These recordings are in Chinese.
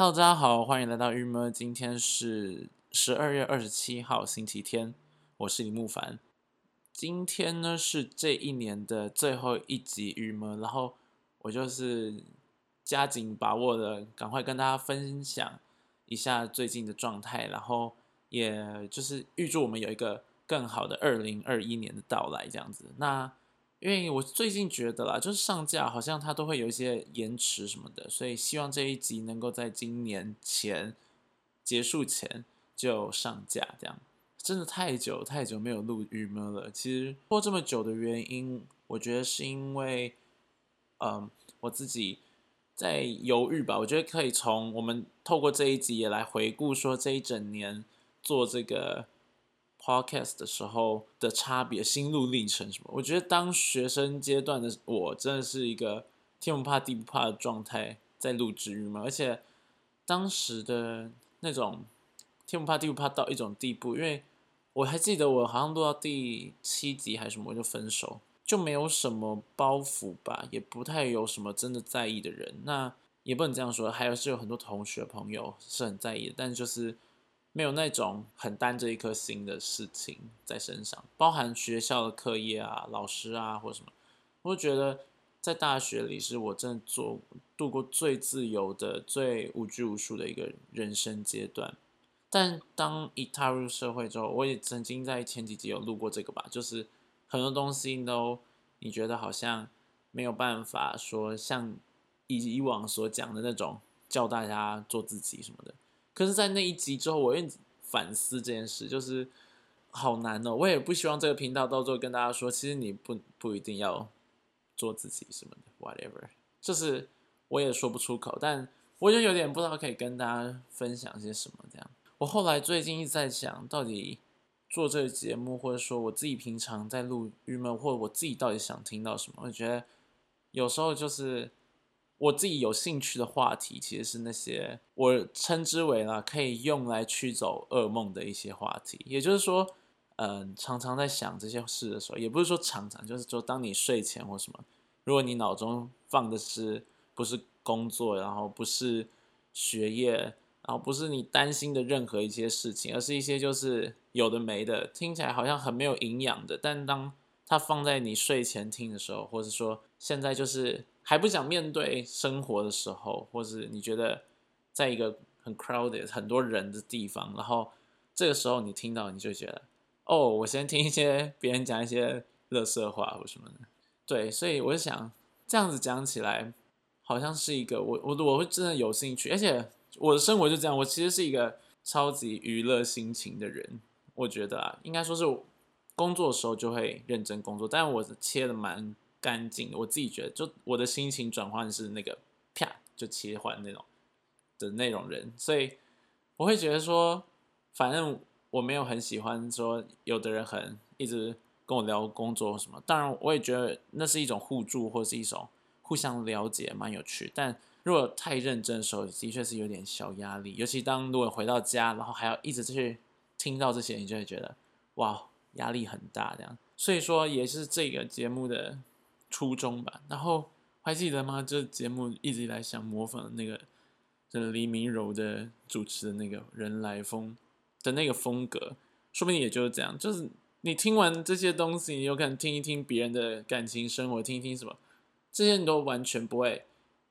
Hello，大家好，欢迎来到郁闷。今天是十二月二十七号，星期天。我是李木凡。今天呢是这一年的最后一集郁闷，然后我就是加紧把握的，赶快跟大家分享一下最近的状态，然后也就是预祝我们有一个更好的二零二一年的到来，这样子。那因为我最近觉得啦，就是上架好像它都会有一些延迟什么的，所以希望这一集能够在今年前结束前就上架。这样真的太久太久没有录郁闷了。其实过这么久的原因，我觉得是因为，嗯，我自己在犹豫吧。我觉得可以从我们透过这一集也来回顾说这一整年做这个。Podcast 的时候的差别、心路历程什么？我觉得当学生阶段的我，真的是一个天不怕地不怕的状态在录制语嘛。而且当时的那种天不怕地不怕到一种地步，因为我还记得我好像录到第七集还是什么我就分手，就没有什么包袱吧，也不太有什么真的在意的人。那也不能这样说，还有是有很多同学朋友是很在意的，但就是。没有那种很担着一颗心的事情在身上，包含学校的课业啊、老师啊或什么，我觉得在大学里是我真的做度过最自由的、最无拘无束的一个人生阶段。但当一踏入社会之后，我也曾经在前几集有录过这个吧，就是很多东西都你觉得好像没有办法说像以以往所讲的那种教大家做自己什么的。可是，在那一集之后，我又反思这件事，就是好难哦。我也不希望这个频道到最后跟大家说，其实你不不一定要做自己什么的，whatever。就是我也说不出口，但我就有点不知道可以跟大家分享些什么。这样，我后来最近一直在想，到底做这个节目，或者说我自己平常在录郁闷，或者我自己到底想听到什么？我觉得有时候就是。我自己有兴趣的话题，其实是那些我称之为呢，可以用来驱走噩梦的一些话题。也就是说，嗯，常常在想这些事的时候，也不是说常常，就是说当你睡前或什么，如果你脑中放的是不是工作，然后不是学业，然后不是你担心的任何一些事情，而是一些就是有的没的，听起来好像很没有营养的，但当它放在你睡前听的时候，或者说现在就是。还不想面对生活的时候，或是你觉得在一个很 crowded 很多人的地方，然后这个时候你听到，你就觉得，哦，我先听一些别人讲一些乐色话或什么的。对，所以我想这样子讲起来，好像是一个我我我会真的有兴趣，而且我的生活就这样，我其实是一个超级娱乐心情的人。我觉得啊，应该说是工作的时候就会认真工作，但我切的蛮。干净，我自己觉得，就我的心情转换是那个啪就切换那种的那种人，所以我会觉得说，反正我没有很喜欢说有的人很一直跟我聊工作什么，当然我也觉得那是一种互助或是一种互相了解，蛮有趣。但如果太认真的时候，的确是有点小压力，尤其当如果回到家，然后还要一直去听到这些，你就会觉得哇压力很大这样。所以说也是这个节目的。初中吧，然后还记得吗？这节目一直以来想模仿那个，这黎明柔的主持的那个人来疯的那个风格，说不定也就是这样。就是你听完这些东西，你有可能听一听别人的感情生活，听一听什么，这些都完全不会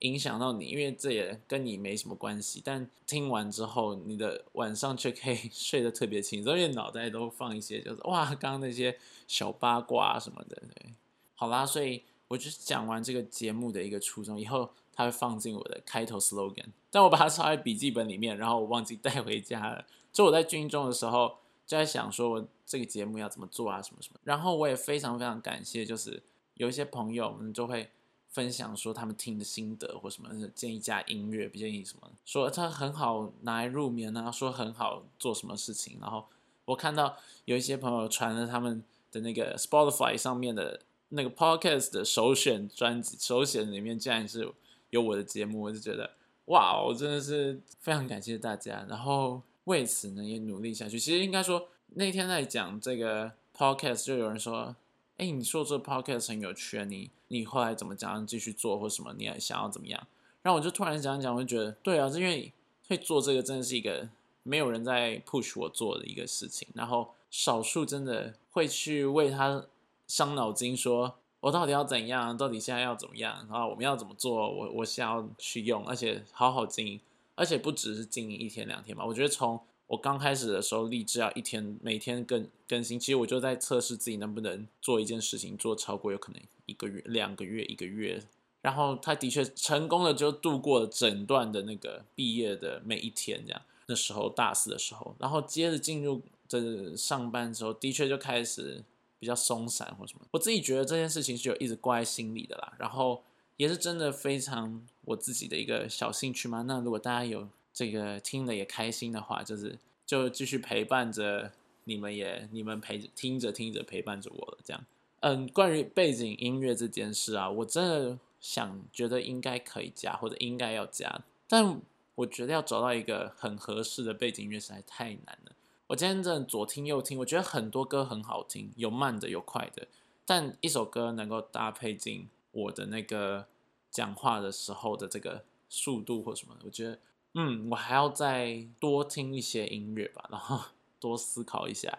影响到你，因为这也跟你没什么关系。但听完之后，你的晚上却可以 睡得特别轻松，因为脑袋都放一些，就是哇，刚刚那些小八卦什么的，对。好啦，所以我就讲完这个节目的一个初衷，以后它会放进我的开头 slogan，但我把它抄在笔记本里面，然后我忘记带回家了。就我在军中的时候就在想说，我这个节目要怎么做啊，什么什么。然后我也非常非常感谢，就是有一些朋友我们就会分享说他们听的心得或什么，建议加音乐，不建议什么，说它很好拿来入眠啊，说很好做什么事情。然后我看到有一些朋友传了他们的那个 Spotify 上面的。那个 podcast 的首选专辑首选里面竟然是有我的节目，我就觉得哇，我真的是非常感谢大家。然后为此呢也努力下去。其实应该说那天在讲这个 podcast，就有人说：“哎，你说这 podcast 很有趣，你你后来怎么讲继续做或什么？你还想要怎么样？”然后我就突然讲讲，我就觉得对啊，是因为会做这个真的是一个没有人在 push 我做的一个事情，然后少数真的会去为他伤脑筋，说我到底要怎样，到底现在要怎么样，然后我们要怎么做，我我想要去用，而且好好经营，而且不只是经营一天两天吧，我觉得从我刚开始的时候立志要一天每天更更新，其实我就在测试自己能不能做一件事情做超过有可能一个月、两个月、一个月，然后他的确成功的就度过了整段的那个毕业的每一天，这样那时候大四的时候，然后接着进入这上班之后，的确就开始比较松散或什么，我自己觉得这件事情是有一直挂在心里的啦，然后也是真的非常我自己的一个小兴趣嘛。那如果大家有。这个听了也开心的话，就是就继续陪伴着你们，也你们陪着听着听着陪伴着我了。这样，嗯，关于背景音乐这件事啊，我真的想觉得应该可以加，或者应该要加，但我觉得要找到一个很合适的背景音乐实在太难了。我今天真的左听右听，我觉得很多歌很好听，有慢的有快的，但一首歌能够搭配进我的那个讲话的时候的这个速度或什么的，我觉得。嗯，我还要再多听一些音乐吧，然后 多思考一下，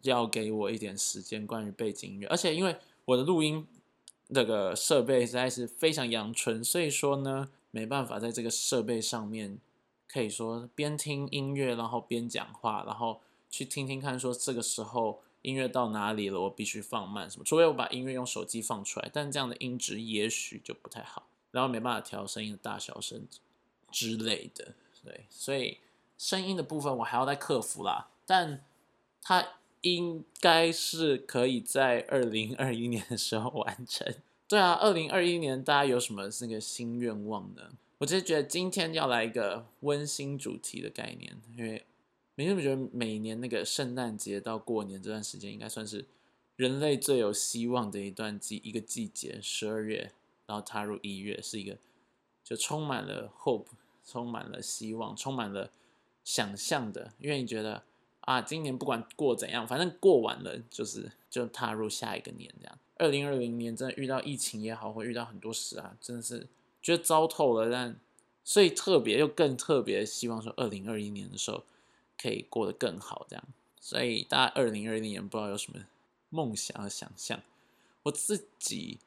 要给我一点时间关于背景音乐。而且因为我的录音那个设备实在是非常阳春，所以说呢，没办法在这个设备上面可以说边听音乐，然后边讲话，然后去听听看说这个时候音乐到哪里了，我必须放慢什么。除非我把音乐用手机放出来，但这样的音质也许就不太好，然后没办法调声音的大小声。之类的，对，所以声音的部分我还要再克服啦，但它应该是可以在二零二一年的时候完成。对啊，二零二一年大家有什么那个新愿望呢？我只是觉得今天要来一个温馨主题的概念，因为每天我觉得每年那个圣诞节到过年这段时间，应该算是人类最有希望的一段季一个季节，十二月然后踏入一月是一个。就充满了 hope，充满了希望，充满了想象的，因为你觉得啊，今年不管过怎样，反正过完了就是就踏入下一个年这样。二零二零年真的遇到疫情也好，会遇到很多事啊，真的是觉得糟透了。但所以特别又更特别希望说，二零二一年的时候可以过得更好这样。所以大家二零二零年不知道有什么梦想和想象，我自己。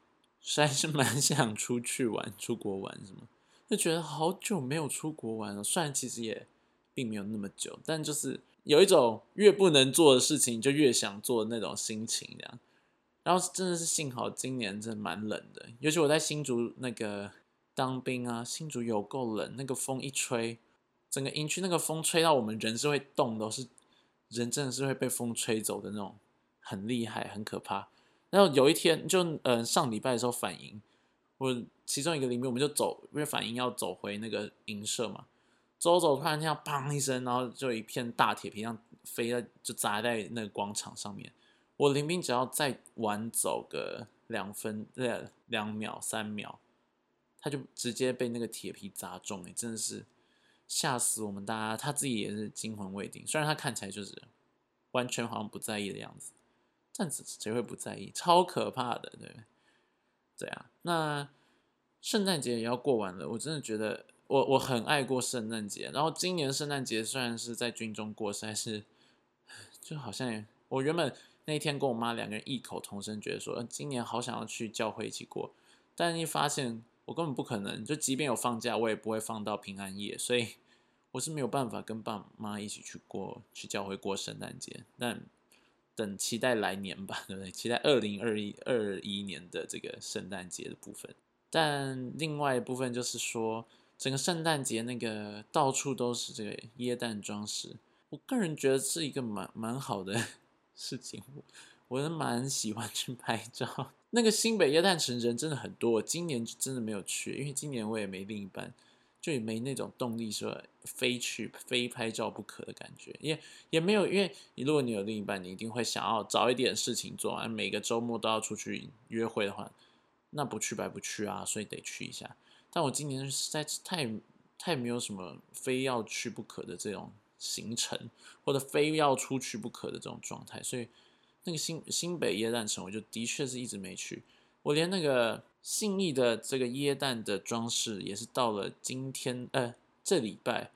实在是蛮 想出去玩，出国玩什么，就觉得好久没有出国玩了。虽然其实也并没有那么久，但就是有一种越不能做的事情就越想做的那种心情，这样。然后真的是幸好今年真的蛮冷的，尤其我在新竹那个当兵啊，新竹有够冷，那个风一吹，整个营区那个风吹到我们人是会动的，是人真的是会被风吹走的那种，很厉害，很可怕。然后有一天，就嗯上礼拜的时候反营，我其中一个邻居，我们就走，因为反营要走回那个营舍嘛，走走突然听到砰一声，然后就一片大铁皮，像飞在就砸在那个广场上面。我林兵只要再晚走个两分呃两秒三秒，他就直接被那个铁皮砸中，哎，真的是吓死我们大家，他自己也是惊魂未定，虽然他看起来就是完全好像不在意的样子。但是谁会不在意？超可怕的，对对啊。那圣诞节也要过完了，我真的觉得我我很爱过圣诞节。然后今年圣诞节虽然是在军中过，实在是就好像我原本那天跟我妈两个人异口同声，觉得说今年好想要去教会一起过，但一发现我根本不可能，就即便有放假，我也不会放到平安夜，所以我是没有办法跟爸妈一起去过去教会过圣诞节。但等期待来年吧，对不对？期待二零二一二一年的这个圣诞节的部分。但另外一部分就是说，整个圣诞节那个到处都是这个椰蛋装饰，我个人觉得是一个蛮蛮好的 事情。我是蛮喜欢去拍照。那个新北椰蛋城人真的很多，今年真的没有去，因为今年我也没另一半。就也没那种动力说非去非拍照不可的感觉，也也没有，因为你如果你有另一半，你一定会想要找一点事情做完，每个周末都要出去约会的话，那不去白不去啊，所以得去一下。但我今年实在是太太没有什么非要去不可的这种行程，或者非要出去不可的这种状态，所以那个新新北耶诞城，我就的确是一直没去，我连那个。信义的这个椰蛋的装饰也是到了今天，呃，这礼拜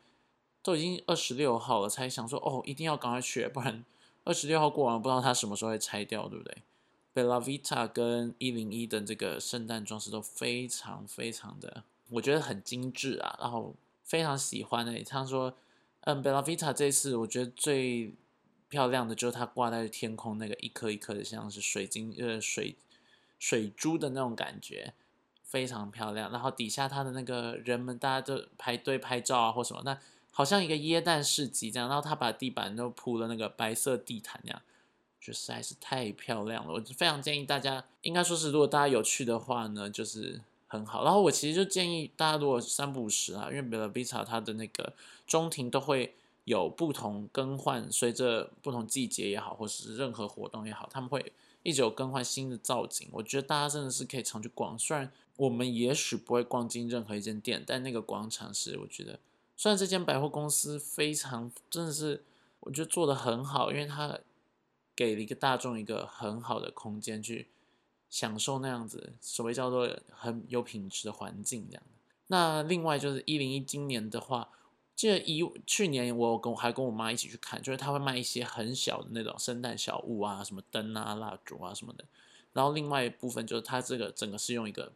都已经二十六号了，才想说哦，一定要赶快去，不然二十六号过完，不知道它什么时候会拆掉，对不对？Bella Vita 跟一零一的这个圣诞装饰都非常非常的，我觉得很精致啊，然后非常喜欢的。他说，嗯，Bella Vita 这次我觉得最漂亮的就是它挂在天空那个一颗一颗的，像是水晶呃水水珠的那种感觉。非常漂亮，然后底下它的那个人们，大家都排队拍照啊，或什么，那好像一个椰蛋市集这样，然后他把地板都铺了那个白色地毯那样，就实在是太漂亮了。我非常建议大家，应该说是如果大家有去的话呢，就是很好。然后我其实就建议大家如果三不五时啊，因为 Bella Vita 它的那个中庭都会有不同更换，随着不同季节也好，或是任何活动也好，他们会一直有更换新的造景。我觉得大家真的是可以常去逛，虽然。我们也许不会逛进任何一间店，但那个广场是我觉得，虽然这间百货公司非常真的是，我觉得做的很好，因为它给了一个大众一个很好的空间去享受那样子所谓叫做很有品质的环境这样。那另外就是一零一今年的话，记得一去年我跟我还跟我妈一起去看，就是他会卖一些很小的那种圣诞小物啊，什么灯啊、蜡烛啊什么的。然后另外一部分就是它这个整个是用一个。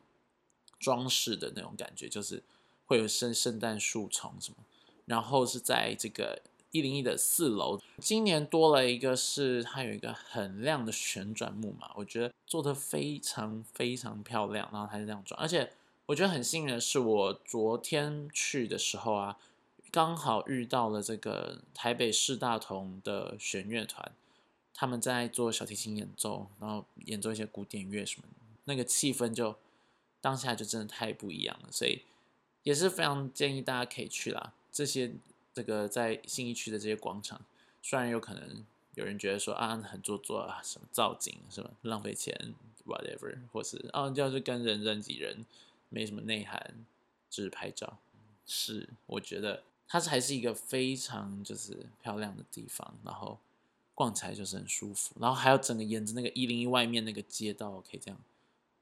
装饰的那种感觉，就是会有圣圣诞树丛什么，然后是在这个一零一的四楼，今年多了一个是它有一个很亮的旋转木马，我觉得做的非常非常漂亮，然后它是这样转，而且我觉得很幸运的是，我昨天去的时候啊，刚好遇到了这个台北市大同的弦乐团，他们在做小提琴演奏，然后演奏一些古典乐什么，那个气氛就。当下就真的太不一样了，所以也是非常建议大家可以去啦。这些这个在新一区的这些广场，虽然有可能有人觉得说啊很做作啊，什么造景什么浪费钱，whatever，或是啊就是跟人人挤人，没什么内涵，只是拍照。是，我觉得它是还是一个非常就是漂亮的地方，然后逛起来就是很舒服，然后还有整个沿着那个一零一外面那个街道可以这样。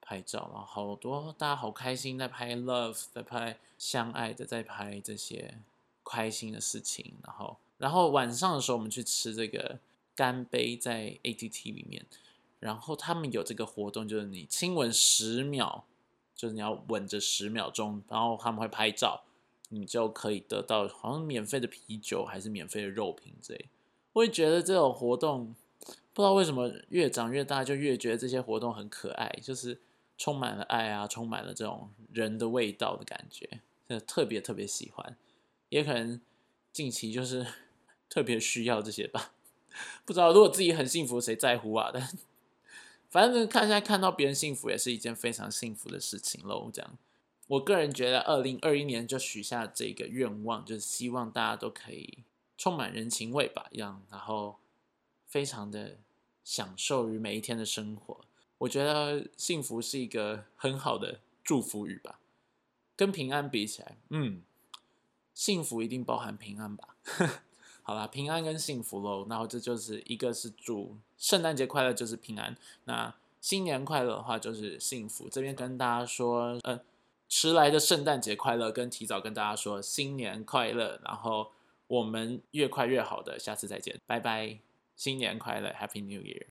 拍照，然后好多大家好开心，在拍 love，在拍相爱的，在拍这些开心的事情。然后，然后晚上的时候，我们去吃这个干杯，在 ATT 里面。然后他们有这个活动，就是你亲吻十秒，就是你要吻着十秒钟，然后他们会拍照，你就可以得到好像免费的啤酒，还是免费的肉品之类。我也觉得这种活动，不知道为什么越长越大，就越觉得这些活动很可爱，就是。充满了爱啊，充满了这种人的味道的感觉，就特别特别喜欢。也可能近期就是 特别需要这些吧，不知道如果自己很幸福，谁在乎啊？但 反正看现在看到别人幸福，也是一件非常幸福的事情喽。这样，我个人觉得，二零二一年就许下这个愿望，就是希望大家都可以充满人情味吧，一样，然后非常的享受于每一天的生活。我觉得幸福是一个很好的祝福语吧，跟平安比起来，嗯，幸福一定包含平安吧。好啦，平安跟幸福喽，然后这就是一个是祝圣诞节快乐，就是平安；那新年快乐的话就是幸福。这边跟大家说，呃，迟来的圣诞节快乐，跟提早跟大家说新年快乐，然后我们越快越好的，下次再见，拜拜，新年快乐，Happy New Year。